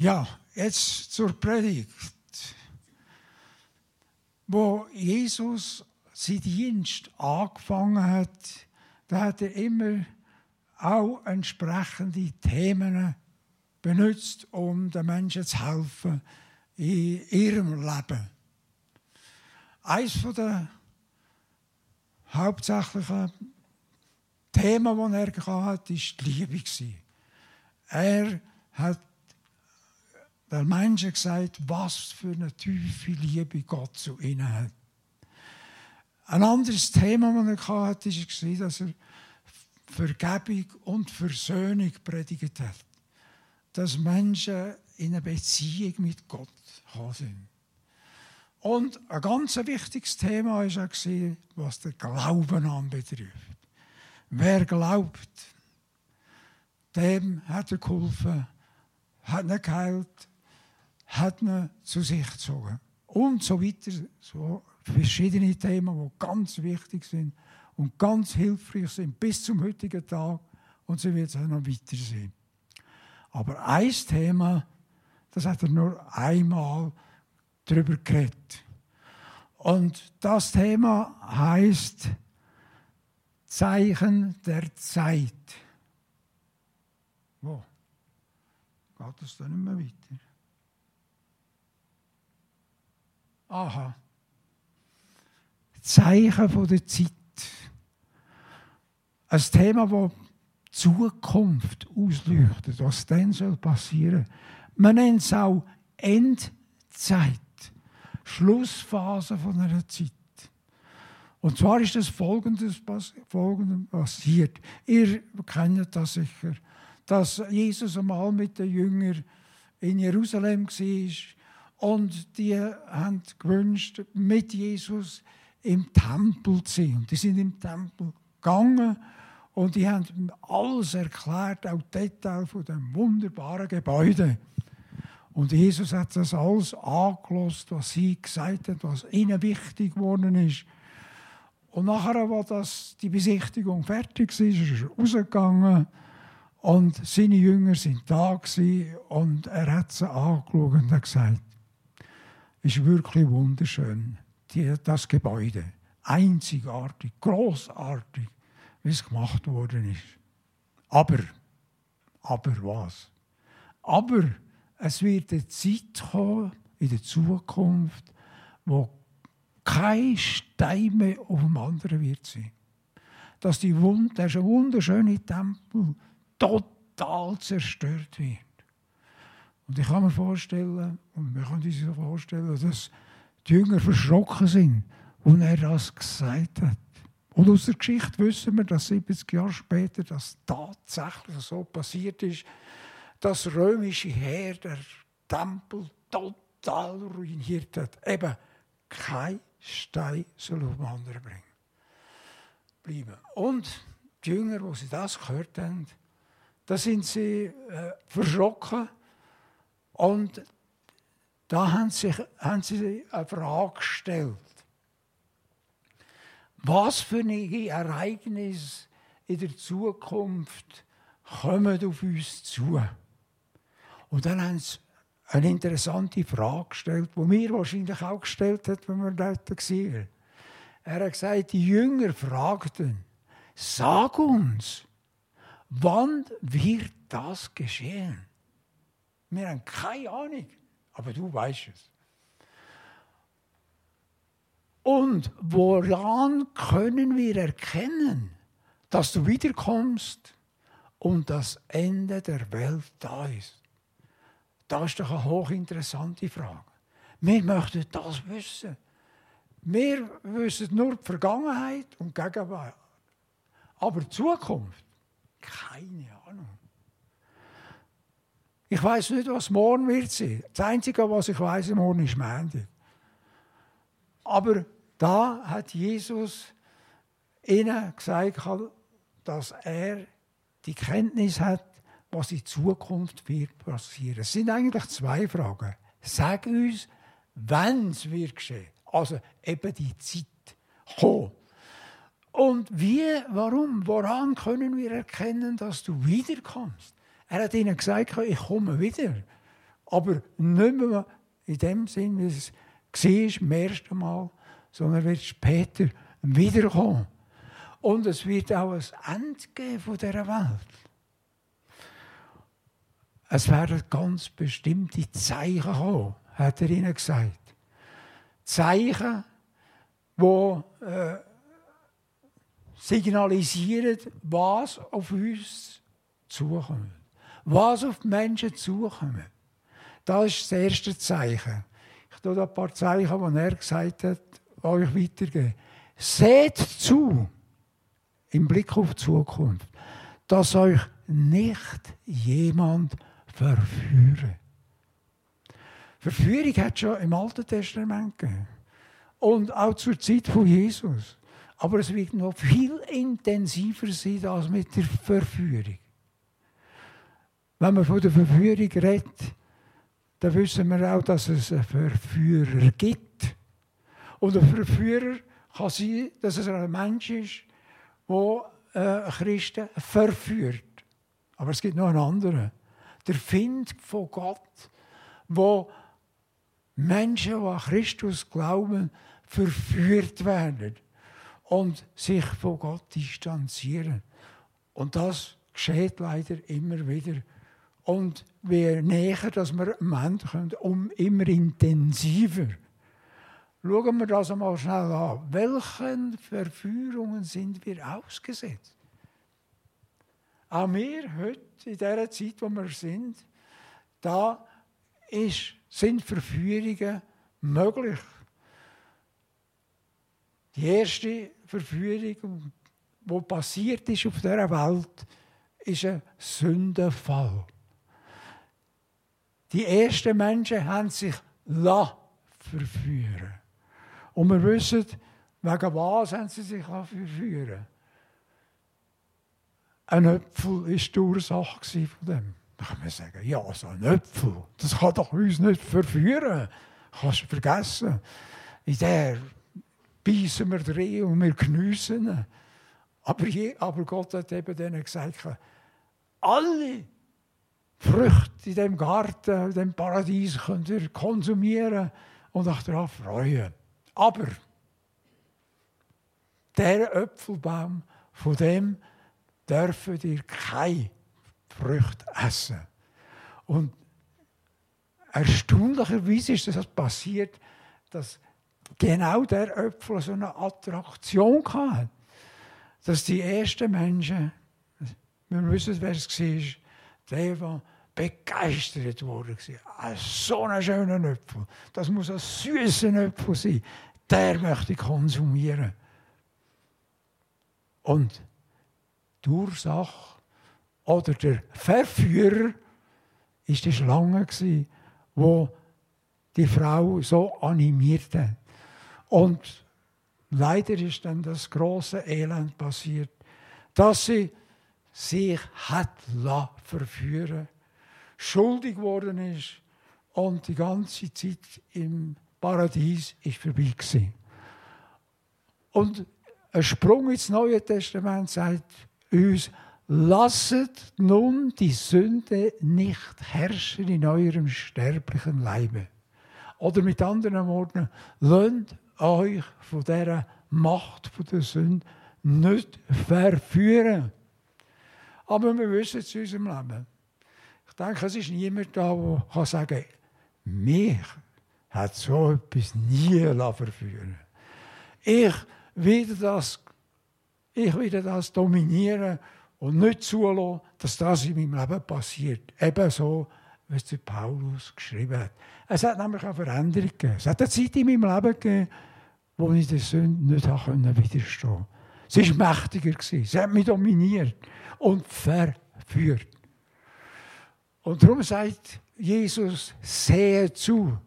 Ja, jetzt zur Predigt. Wo Jesus seinen Dienst angefangen hat, da hat er immer auch entsprechende Themen benutzt, um den Menschen zu helfen in ihrem Leben. Eines der hauptsächlichen Themen, die er hatte, war die Liebe. Er hat den Menschen gesagt, was für eine tiefe Liebe Gott zu ihnen hat. Ein anderes Thema, das er hatte, war, dass er Vergebung und Versöhnung predigt hat. Dass Menschen in eine Beziehung mit Gott sind. Und ein ganz wichtiges Thema war auch, was den Glauben anbetrifft. Wer glaubt, dem hat er geholfen, hat ihn geheilt, hat ihn zu sich gezogen. Und so weiter. So verschiedene Themen, die ganz wichtig sind und ganz hilfreich sind bis zum heutigen Tag. Und so wird es auch noch weiter sein. Aber ein Thema, das hat er nur einmal darüber geredet. Und das Thema heißt Zeichen der Zeit. Wo? Geht es dann nicht mehr weiter? Aha. Zeichen von der Zeit. Ein Thema, das Zukunft ausleuchtet, was dann soll passieren. Man nennt es auch Endzeit, Schlussphase von einer Zeit. Und zwar ist das Folgendes, Folgendes passiert. Ihr kennt das sicher, dass Jesus einmal mit den Jüngern in Jerusalem war und die haben gewünscht, mit Jesus im Tempel zu sein. Und die sind im Tempel gegangen und die haben alles erklärt, auch Details von dem wunderbaren Gebäude. Und Jesus hat das alles angelost, was sie gesagt hat, was ihnen wichtig geworden ist. Und nachher, als das, die Besichtigung fertig war, ist er rausgegangen und seine Jünger sind da und er hat sie angeschaut und hat gesagt, ist wirklich wunderschön, die, das Gebäude. Einzigartig, großartig, wie es gemacht worden ist. Aber, aber was? Aber es wird eine Zeit kommen in der Zukunft, wo kein Stein mehr auf dem anderen wird sein. Dass die Wund der wunderschöne Tempel total zerstört wird. Und ich kann mir vorstellen, und wir können uns vorstellen, dass die Jünger verschrocken sind, als er das gesagt hat. Und aus der Geschichte wissen wir, dass 70 Jahre später das tatsächlich so passiert ist, dass das römische Heer der Tempel total ruiniert hat. Eben, kein Stein soll auf den anderen bringen. Bleiben. Und die Jünger, wo sie das gehört haben, da sind sie äh, verschrocken und da haben sie, haben sie eine Frage gestellt. Was für ein Ereignis in der Zukunft kommen auf uns zu? Und dann haben sie eine interessante Frage gestellt, die mir wahrscheinlich auch gestellt hat, wenn wir dort waren. Er hat gesagt, die Jünger fragten, sag uns, wann wird das geschehen? Wir haben keine Ahnung, aber du weißt es. Und woran können wir erkennen, dass du wiederkommst und das Ende der Welt da ist? Das ist doch eine hochinteressante Frage. Wir möchten das wissen. Wir wissen nur die Vergangenheit und die Gegenwart. Aber die Zukunft, keine Ahnung. Ich weiß nicht, was morgen wird sein. Das Einzige, was ich weiß, morgen ist Montag. Aber da hat Jesus ihnen gesagt, dass er die Kenntnis hat, was in Zukunft wird passieren. Es sind eigentlich zwei Fragen. Sag uns, wann es wird geschehen. Also eben die Zeit kommen. Und wie, warum, woran können wir erkennen, dass du wiederkommst? Er hat ihnen gesagt, ich komme wieder. Aber nicht mehr in dem Sinn, wie es war beim ersten Mal, sondern wird später wiederkommen. Und es wird auch ein Ende geben von dieser Welt. Es werden ganz bestimmte Zeichen kommen, hat er ihnen gesagt. Zeichen, die äh, signalisieren, was auf uns zukommt. Was auf die Menschen zukommt. Das ist das erste Zeichen. Ich tue ein paar Zeichen, die er gesagt hat, euch weitergeben. Seht zu, im Blick auf die Zukunft, dass euch nicht jemand verführe. Verführung hat es schon im Alten Testament gegeben. Und auch zur Zeit von Jesus. Aber es wird noch viel intensiver sein als mit der Verführung. Wenn man von der Verführung redet, dann wissen wir auch, dass es einen Verführer gibt. Und ein Verführer kann sein, dass es ein Mensch ist, der äh, Christen verführt. Aber es gibt noch einen anderen. Der Find von Gott, wo Menschen, die an Christus glauben, verführt werden und sich von Gott distanzieren. Und das geschieht leider immer wieder. Und je näher dass wir am Ende kommen, um immer intensiver. Schauen wir das einmal schnell an. Welchen Verführungen sind wir ausgesetzt? Auch wir heute, in dieser Zeit, wo wir sind, da ist, sind Verführungen möglich. Die erste Verführung, die passiert ist auf dieser Welt, ist ein Sündenfall. Die ersten Menschen haben sich verführen Und wir wissen, wegen was haben sie sich verführen Ein Äpfel war die Ursache von dem. Da kann man sagen, ja, so ein Äpfel, das kann doch uns nicht verführen. Kannst du vergessen. In der beißen wir drin und wir geniessen aber, je, aber Gott hat eben denen gesagt, alle Früchte in dem Garten, in dem Paradies könnt ihr konsumieren und euch darauf freuen. Aber der Äpfelbaum, von dem dürfen ihr keine Früchte essen. Und erstaunlicherweise ist das passiert, dass genau der Äpfel so eine Attraktion hatte. Dass die ersten Menschen, wir wissen, wer es war, war begeistert worden. Ein so ein schöner Äpfel. Das muss ein süßer Äpfel sein. Der möchte ich konsumieren. Und die Ursache oder der Verführer ist die Schlange, die die Frau so animiert hat. Und leider ist dann das große Elend passiert, dass sie sich hat verführen schuldig geworden ist und die ganze Zeit im Paradies ist vorbei gewesen. Und ein Sprung ins Neue Testament sagt uns, lasset nun die Sünde nicht herrschen in eurem sterblichen Leibe. Oder mit anderen Worten, lasst euch von dieser Macht von der Sünde nicht verführen. Aber wir wissen es in unserem Leben. Ich denke, es ist niemand da, der kann sagen mich hat so etwas nie verführen Ich will das, ich will das dominieren und nicht zulassen, dass das in meinem Leben passiert. Ebenso, wie es Paulus geschrieben hat. Es hat nämlich eine Veränderung gegeben. Es hat eine Zeit in meinem Leben gegeben, wo ich der Sünde nicht widerstehen konnte. Sie war mächtiger. Sie hat mich dominiert und verführt. Und darum sagt Jesus, sehe zu,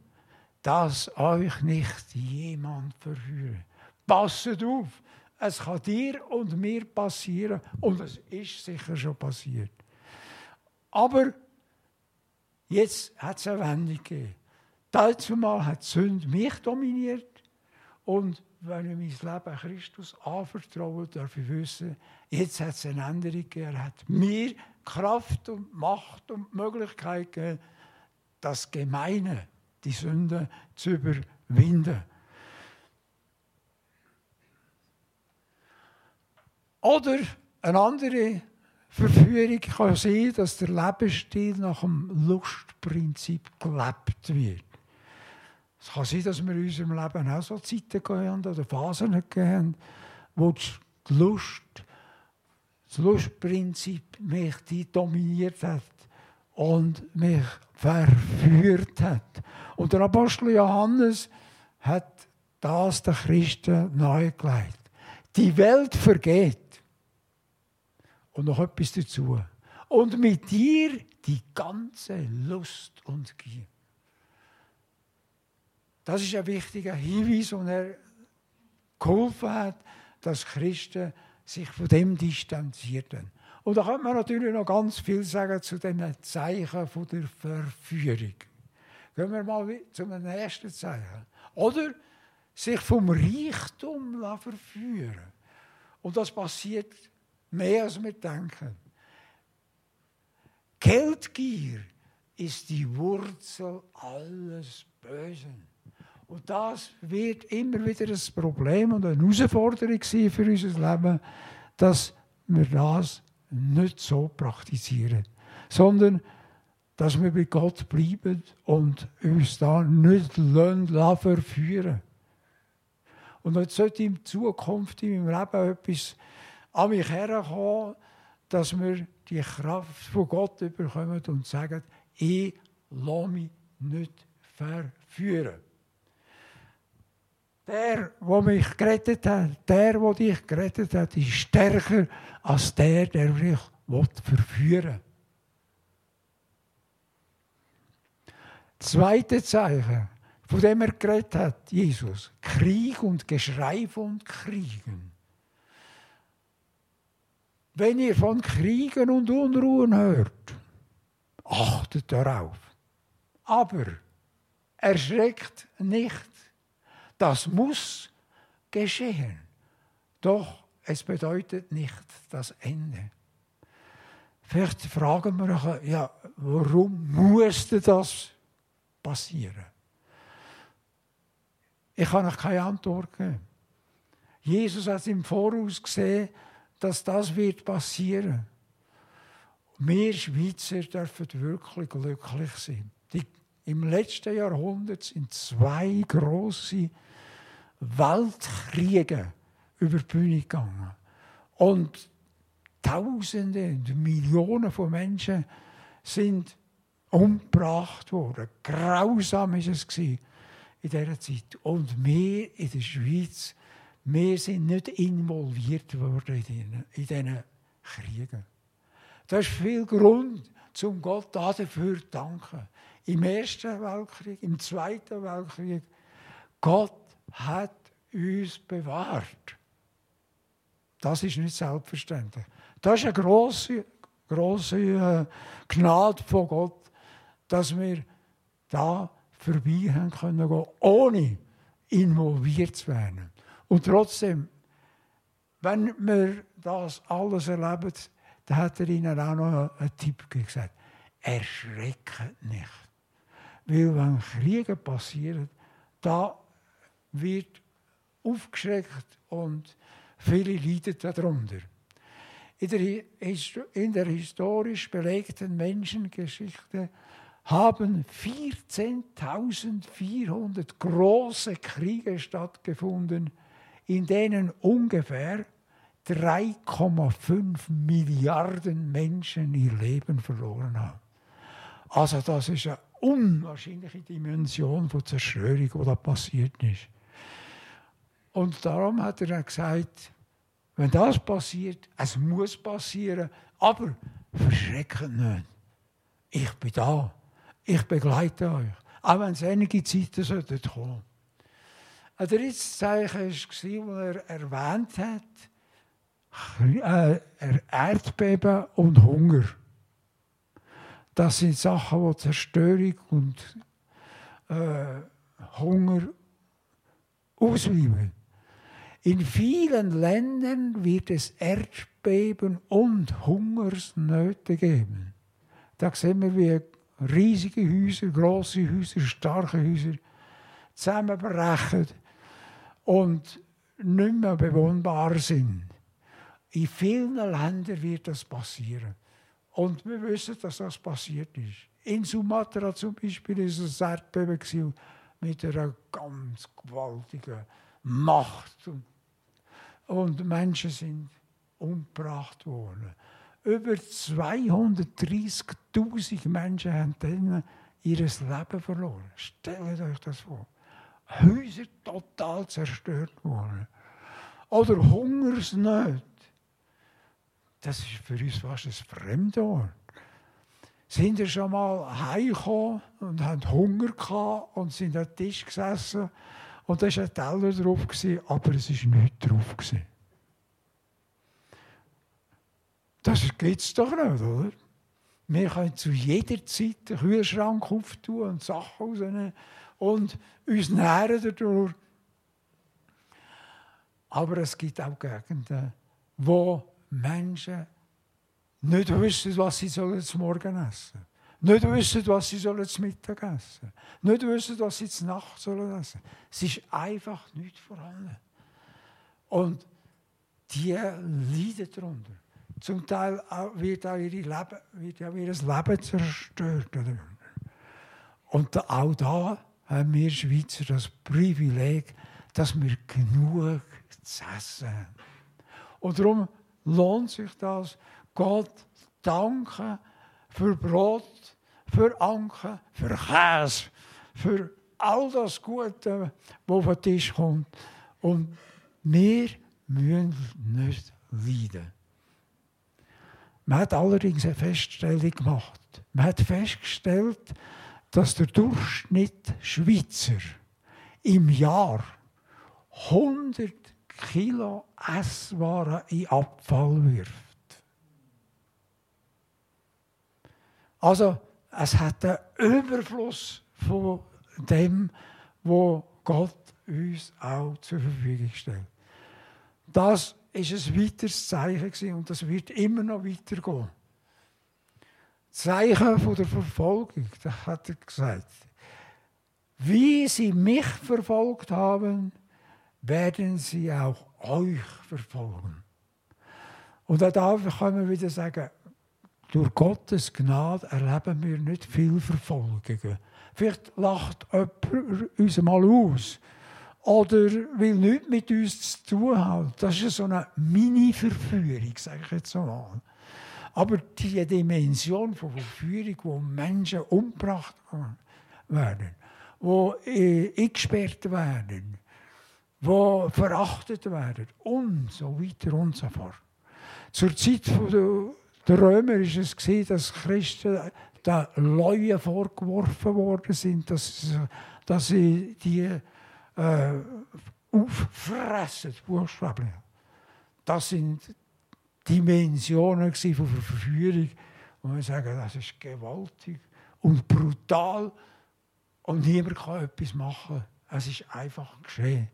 dass euch nicht jemand verführt. Passet auf, es kann dir und mir passieren und es ist sicher schon passiert. Aber jetzt hat es eine Wendung gegeben. Dazumal hat die Sünde mich dominiert und wenn ich mein Leben Christus anvertraue, darf ich wissen, jetzt hat es eine Änderung gegeben. Er hat mir Kraft und Macht und Möglichkeit gegeben, das Gemeine, die Sünde zu überwinden. Oder eine andere Verführung kann sein, dass der Lebensstil nach dem Lustprinzip gelebt wird. Es kann sein, dass wir in unserem Leben auch so Zeiten haben oder Phasen haben, wo die Lust, das Lustprinzip mich dominiert hat und mich verführt hat. Und der Apostel Johannes hat das den Christen nahegelegt. Die Welt vergeht. Und noch etwas dazu. Und mit dir die ganze Lust und Gier. Das ist ein wichtiger Hinweis, und er geholfen hat, dass Christen sich von dem distanzierten. Und da könnte man natürlich noch ganz viel sagen zu den Zeichen von der Verführung. Gehen wir mal zum nächsten Zeichen. Oder sich vom Reichtum verführen. Und das passiert mehr als wir denken. Geldgier ist die Wurzel alles Bösen. Und das wird immer wieder ein Problem und eine Herausforderung für unser Leben, dass wir das nicht so praktizieren, sondern dass wir bei Gott bleiben und uns da nicht verführen Und jetzt sollte in Zukunft in meinem Leben etwas an mich herkommen, dass wir die Kraft von Gott bekommen und sagen, ich lasse mich nicht verführen. Der, der mich gerettet hat, der, der dich gerettet hat, ist stärker als der, der mich verführen will. Zweite Zeichen, von dem er geredet hat, Jesus. Krieg und Geschrei von Kriegen. Wenn ihr von Kriegen und Unruhen hört, achtet darauf. Aber erschreckt nicht das muss geschehen. Doch es bedeutet nicht das Ende. Vielleicht fragen wir uns, ja, warum musste das passieren? Ich kann euch keine Antwort geben. Jesus hat im Voraus gesehen, dass das wird passieren. Wir Schweizer dürfen wirklich glücklich sein. Die, Im letzten Jahrhundert sind zwei große Weltkriege über die Bühne gegangen. Und Tausende und Millionen von Menschen sind umgebracht worden. Grausam war es in dieser Zeit. Und wir in der Schweiz, wir sind nicht involviert worden in diesen Kriegen. Das ist viel Grund, zum Gott dafür zu danken. Im Ersten Weltkrieg, im Zweiten Weltkrieg, Gott hat uns bewahrt. Das ist nicht selbstverständlich. Das ist eine große, große äh, Gnade von Gott, dass wir da vorbei haben können gehen, ohne involviert zu werden. Und trotzdem, wenn wir das alles erleben, dann hat er ihnen auch noch einen Tipp gesagt. Erschreckt nicht. Weil wenn Kriege passieren, da wird aufgeschreckt und viele leiden darunter. In der, historisch belegten Menschengeschichte haben 14.400 große Kriege stattgefunden, in denen ungefähr 3,5 Milliarden Menschen ihr Leben verloren haben. Also das ist eine unwahrscheinliche Dimension von Zerstörung, die da passiert ist. Und darum hat er gesagt, wenn das passiert, es muss passieren, aber verschrecken nicht. Ich bin da. Ich begleite euch. Auch wenn es einige Zeiten sollten kommen. Ein drittes Zeichen war, das er erwähnt hat, äh, Erdbeben und Hunger. Das sind Sachen, die Zerstörung und äh, Hunger ausüben. In vielen Ländern wird es Erdbeben und Hungersnöte geben. Da sehen wir, wie riesige Häuser, grosse Häuser, starke Häuser zusammenbrechen und nicht mehr bewohnbar sind. In vielen Ländern wird das passieren. Und wir wissen, dass das passiert ist. In Sumatra zum Beispiel war es ein Erdbeben mit einer ganz gewaltigen Macht. Und Menschen sind umgebracht worden. Über 230.000 Menschen haben dann ihr Leben verloren. Stellt euch das vor. Häuser total zerstört worden. Oder Hungersnöte. Das ist für uns fast ein Fremdwort. Sind ihr schon mal heimgekommen und haben Hunger gehabt und sind am Tisch gesessen und da war ein Teller drauf, aber es war nichts drauf. Das gibt es doch nicht, oder? Wir können zu jeder Zeit den Kühlschrank auftun und Sachen rausnehmen und uns nähren dadurch. Aber es gibt auch Gegenden, wo Menschen nicht wissen, was sie sollen zum Morgen essen Nicht wissen, was sie sollen zum Mittag essen Nicht wissen, was sie zur Nacht sollen essen Es ist einfach nicht vorhanden. Und die leiden darunter. Zum Teil wird auch, ihre Leben, wird auch ihr Leben zerstört. Und auch da haben wir Schweizer das Privileg, dass wir genug zu essen haben. Und darum lohnt sich das, Gott danken für Brot, für Anken, für Käse, für all das Gute, was auf den Tisch kommt. Und wir müssen nicht leiden. Man hat allerdings eine Feststellung gemacht. Man hat festgestellt, dass der Durchschnitt Schweizer im Jahr 100 Kilo Esswaren in Abfall wirft. Also, es hat einen Überfluss von dem, wo Gott uns auch zur Verfügung stellt. Das ist ein weiteres Zeichen und das wird immer noch weitergehen. Zeichen von der Verfolgung, das hat er gesagt. Wie sie mich verfolgt haben, werden sie auch euch verfolgen. Und auch da können wir wieder sagen, durch Gottes Gnade erleben wir nicht viel Verfolgungen. Vielleicht lacht jemand uns mal aus oder will nichts mit uns zu tun haben. Das ist so eine Mini-Verführung, sage ich jetzt mal. Aber die Dimension von Verführung, wo Menschen umgebracht werden, wo äh, eingesperrt werden, wo verachtet werden und so weiter und so fort. Zur Zeit der Römer ist es gesehen, dass Christen den Leuen vorgeworfen worden sind, dass, dass sie die äh, auffressen, buchstäblich. Das sind Dimensionen von Verführung, wo wir sagen, das ist gewaltig und brutal und niemand kann etwas machen. Es ist einfach geschehen.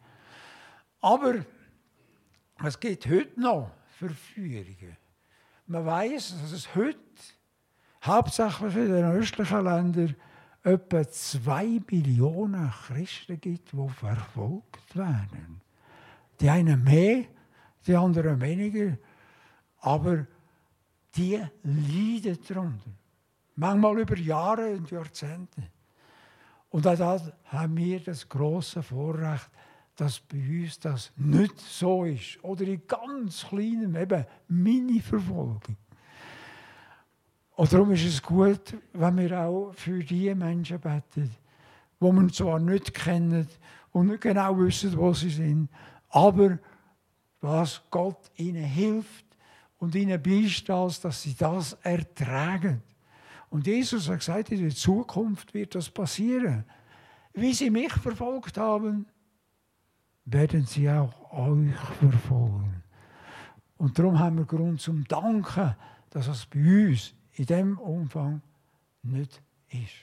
Aber es gibt heute noch Verführungen. Man weiß, dass es heute hauptsächlich in den östlichen Ländern etwa zwei Millionen Christen gibt, die verfolgt werden. Die einen mehr, die anderen weniger, aber die leiden darunter. Manchmal über Jahre und Jahrzehnte. Und auch da haben wir das große Vorrecht, dass bei uns das nicht so ist. Oder in ganz kleinem, eben Mini-Verfolgung. Und darum ist es gut, wenn wir auch für die Menschen beten, die wir zwar nicht kennen und nicht genau wissen, wo sie sind, aber was Gott ihnen hilft und ihnen beisteht, dass sie das ertragen. Und Jesus hat gesagt, in der Zukunft wird das passieren. Wie sie mich verfolgt haben, werden sie auch euch verfolgen. Und darum haben wir Grund zum Danken, dass es bei uns in dem Umfang nicht ist.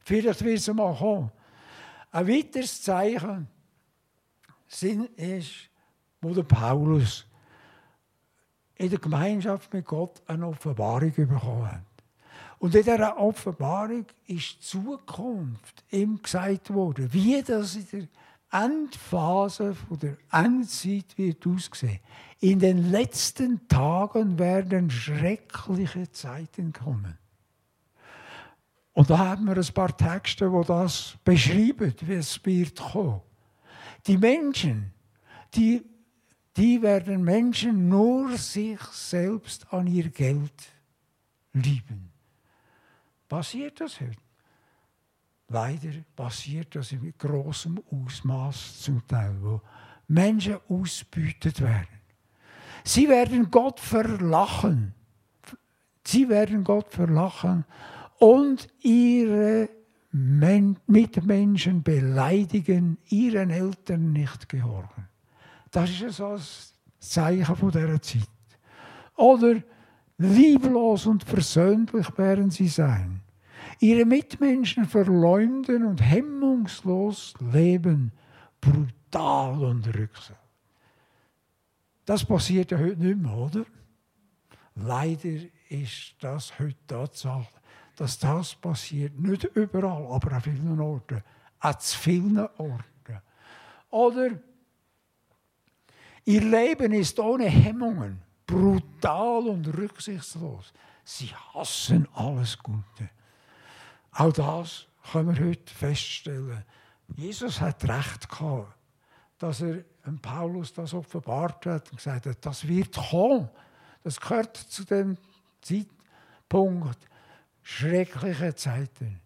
Vielleicht wird es mal kommen. Ein weiteres Zeichen ist, wo der Paulus in der Gemeinschaft mit Gott eine Offenbarung bekommen hat. Und in dieser Offenbarung ist die Zukunft ihm gesagt worden, wie das in der Endphase von der Endzeit wird aussehen. In den letzten Tagen werden schreckliche Zeiten kommen. Und da haben wir ein paar Texte, wo das beschreiben, wie es wird kommen. Die Menschen, die, die werden Menschen nur sich selbst an ihr Geld lieben. Passiert das heute? Leider passiert das in großem Ausmaß zum Teil, wo Menschen ausbeutet werden. Sie werden Gott verlachen. Sie werden Gott verlachen und ihre Mitmenschen beleidigen, ihren Eltern nicht gehorchen. Das ist so ein Zeichen von dieser Zeit. Oder lieblos und versöhnlich werden sie sein ihre Mitmenschen verleumden und hemmungslos leben, brutal und rücksam. Das passiert ja heute nicht mehr, oder? Leider ist das heute Tatsache, dass das passiert. Nicht überall, aber an vielen Orten. An zu vielen Orten. Oder ihr Leben ist ohne Hemmungen, brutal und rücksichtslos. Sie hassen alles Gute. Auch das können wir heute feststellen. Jesus hat recht gehabt, dass er Paulus das offenbart hat und gesagt hat, das wird kommen. Das gehört zu dem Zeitpunkt schreckliche Zeiten.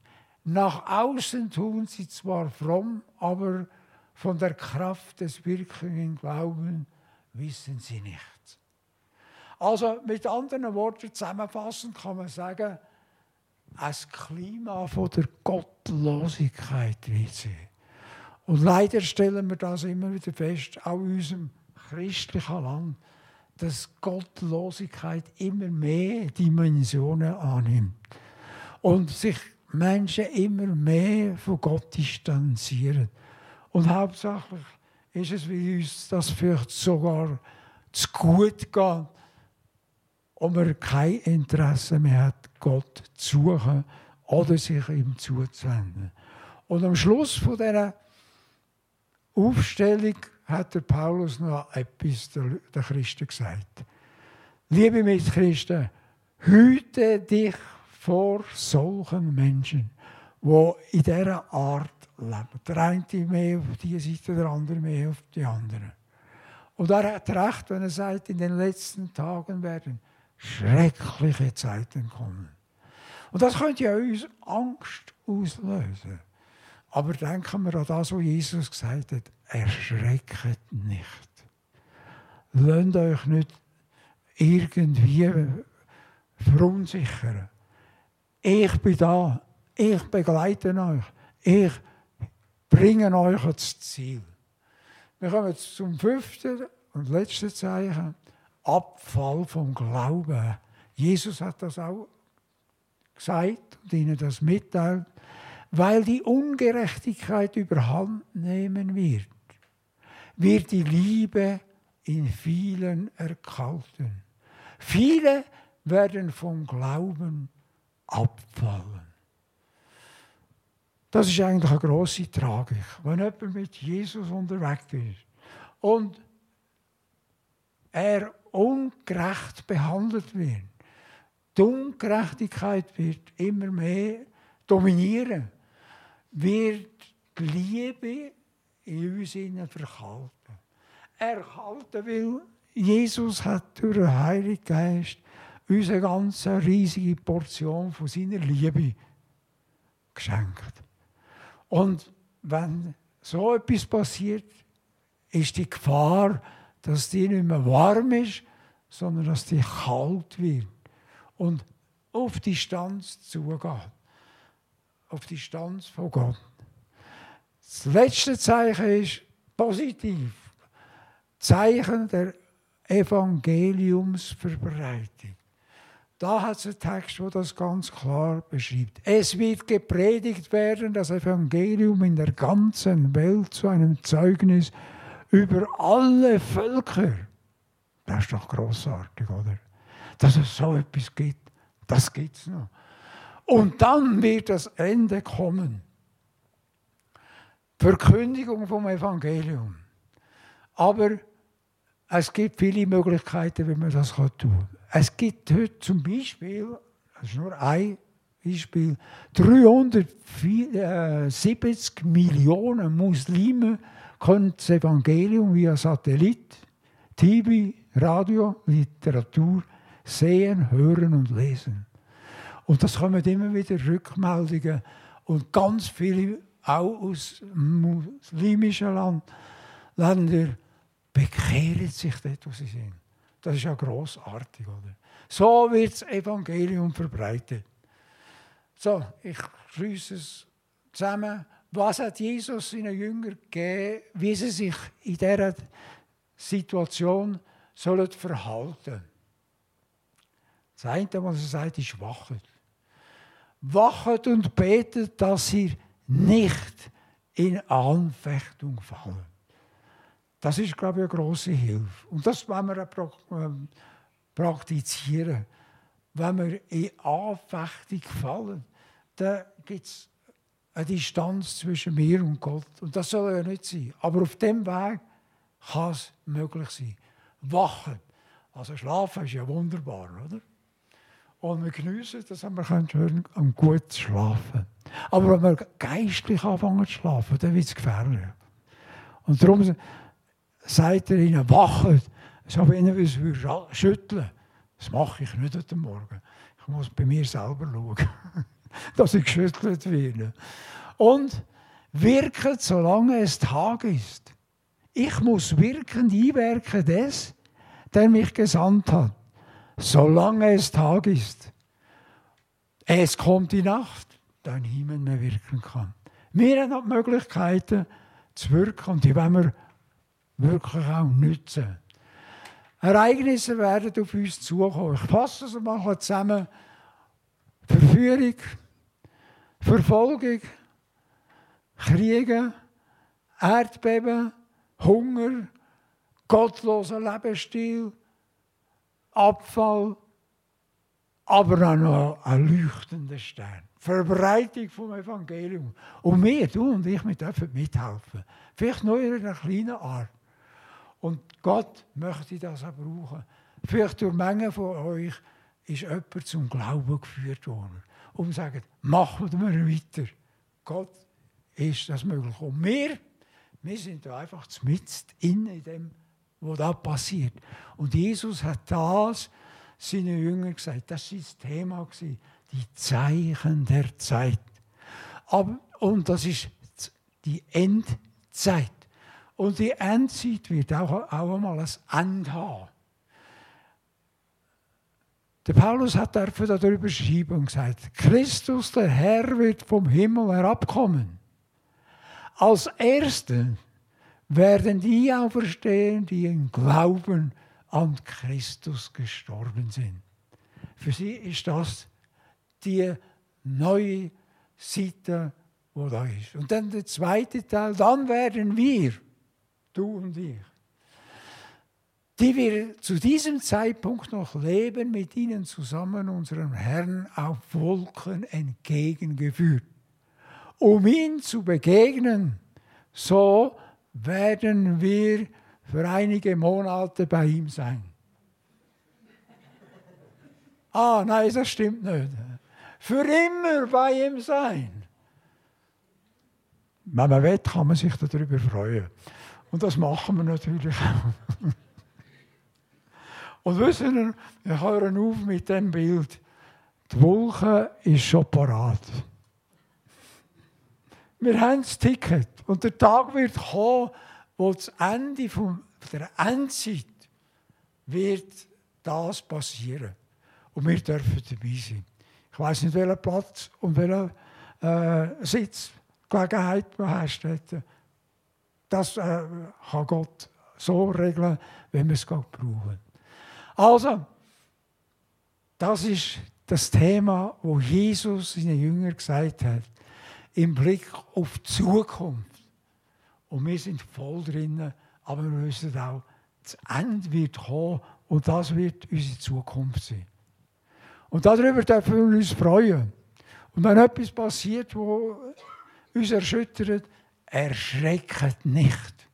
Nach außen tun sie zwar fromm, aber von der Kraft des wirklichen Glauben wissen sie nichts. Also mit anderen Worten zusammenfassend kann man sagen, ein Klima von der Gottlosigkeit wird sein. Und leider stellen wir das immer wieder fest, auch in unserem christlichen Land, dass Gottlosigkeit immer mehr Dimensionen annimmt. Und sich Menschen immer mehr von Gott distanzieren. Und hauptsächlich ist es, wie uns das vielleicht sogar zu gut geht, und man kein Interesse mehr hat, Gott zu suchen oder sich ihm zuzuwenden. Und am Schluss von dieser Aufstellung hat der Paulus noch etwas den Christen gesagt. Liebe Mitchristen, hüte dich vor solchen Menschen, die in dieser Art leben. Der eine mehr auf die Seite, der andere mehr auf die andere. Und er hat recht, wenn er sagt, in den letzten Tagen werden schreckliche Zeiten kommen. Und das könnte ja uns Angst auslösen. Aber denken wir an das, was Jesus gesagt hat. Erschreckt nicht. Lasst euch nicht irgendwie verunsichern. Ich bin da. Ich begleite euch. Ich bringe euch ans Ziel. Wir kommen zum fünften und letzten Zeichen. Abfall vom Glauben. Jesus hat das auch gesagt und ihnen das mitteilt, weil die Ungerechtigkeit überhand nehmen wird, wird die Liebe in vielen erkalten. Viele werden vom Glauben abfallen. Das ist eigentlich eine große Tragik, wenn jemand mit Jesus unterwegs ist und er ungerecht behandelt wird. Die Ungerechtigkeit wird immer mehr dominieren, wird die Liebe in uns verkalten. Erhalten, weil Jesus hat durch den Heiligen Geist uns eine ganz riesige Portion von seiner Liebe geschenkt. Und wenn so etwas passiert, ist die Gefahr, dass die nicht mehr warm ist, sondern dass die kalt wird und auf die Distanz zugeht. Auf die Distanz von Gott. Das letzte Zeichen ist positiv. Zeichen der Evangeliumsverbreitung. Da hat es einen Text, wo das ganz klar beschreibt. Es wird gepredigt werden, das Evangelium in der ganzen Welt zu einem Zeugnis über alle Völker. Das ist doch großartig, oder? Dass es so etwas gibt, das gibt es noch. Und dann wird das Ende kommen. Verkündigung vom Evangelium. Aber es gibt viele Möglichkeiten, wie man das tun kann. Es gibt heute zum Beispiel, das ist nur ein Beispiel, 370 Millionen Muslime können das Evangelium via Satellit, TV, Radio, Literatur sehen, hören und lesen. Und das kommen immer wieder Rückmeldungen und ganz viele auch aus muslimischen Land, Ländern bekehren sich dort, wo sie sind. Das ist ja großartig, oder? So wird das Evangelium verbreitet. So, ich schließe es zusammen. Was hat Jesus seinen Jüngern gegeben, wie sie sich in dieser Situation sollen verhalten Das eine, was er sagt, ist wachet. Wachet und betet, dass ihr nicht in Anfechtung fallen. Das ist, glaube ich, eine große Hilfe. Und das wollen wir ähm, praktizieren. Wenn wir in Anfechtung fallen, dann gibt es eine Distanz zwischen mir und Gott. Und das soll ja nicht sein. Aber auf dem Weg kann es möglich sein. Wachen. Also schlafen ist ja wunderbar, oder? Und wir geniessen, dass wir hören können, gut schlafen. Aber wenn wir geistlich anfangen zu schlafen, dann wird es gefährlich. Und darum sagt er ihnen, wachet. Ich habe ihnen schütteln. Das mache ich nicht heute Morgen. Ich muss bei mir selber schauen, dass ich geschüttelt werde. Und wirket, solange es Tag ist. Ich muss wirkend einwirken, des, der mich gesandt hat, solange es Tag ist. Es kommt die Nacht, da niemand mehr wirken kann. Wir haben die Möglichkeiten zu wirken und die wollen wir wirklich auch nützen. Ereignisse werden auf uns zukommen. Ich fasse es mal zusammen. Verführung, Verfolgung, Kriege, Erdbeben, Hunger, gottloser Lebensstil, Abfall, aber auch noch ein leuchtender Stern. Verbreitung vom Evangelium. Und wir, du und ich, wir dürfen mithelfen. Vielleicht nur in einer kleinen Art. Und Gott möchte das auch brauchen. Vielleicht durch Menge von euch ist jemand zum Glauben geführt worden. Und sagen, machen wir weiter. Gott ist das möglich. Und wir, wir sind da einfach mit in dem, was da passiert. Und Jesus hat das seinen Jüngern gesagt. Das war das Thema, die Zeichen der Zeit. Aber, und das ist die Endzeit. Und die Endzeit wird auch, auch einmal ein Ende haben. Der Paulus hat dafür darüber geschrieben und gesagt, Christus, der Herr, wird vom Himmel herabkommen. Als Erste werden die auferstehen, die im Glauben an Christus gestorben sind. Für sie ist das die neue Seite, wo da ist. Und dann der zweite Teil, dann werden wir du und ich, die wir zu diesem Zeitpunkt noch leben, mit ihnen zusammen unserem Herrn auf Wolken entgegengeführt, um ihn zu begegnen. So werden wir für einige Monate bei ihm sein. Ah, nein, das stimmt nicht. Für immer bei ihm sein. Wenn man will, kann man sich darüber freuen. Und das machen wir natürlich auch. Und wissen Sie, wir hören auf mit dem Bild. Die Wolke ist schon parat. Wir haben das Ticket. Und der Tag wird kommen, wo das Ende von der Endzeit wird das passieren. Und wir dürfen dabei sein. Ich weiß nicht, welchen Platz und welche äh, Sitzgelegenheit man hast. Das äh, kann Gott so regeln, wenn wir es brauchen. Also, das ist das Thema, wo Jesus seinen Jüngern gesagt hat, im Blick auf die Zukunft. Und wir sind voll drinnen, aber wir wissen auch, das Ende wird kommen und das wird unsere Zukunft sein. Und darüber dürfen wir uns freuen. Und wenn etwas passiert, wo uns erschüttert, erschreckt nicht.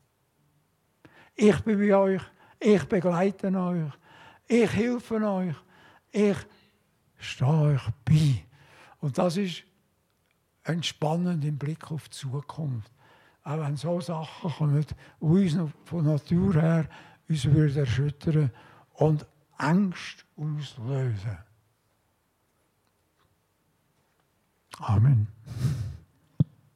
Ich bin bei euch, ich begleite euch, ich helfe euch, ich stehe euch bei. Und das ist entspannend im Blick auf die Zukunft. Auch wenn so Sachen kommen, die uns von Natur her uns erschüttern und Angst auslösen. Amen.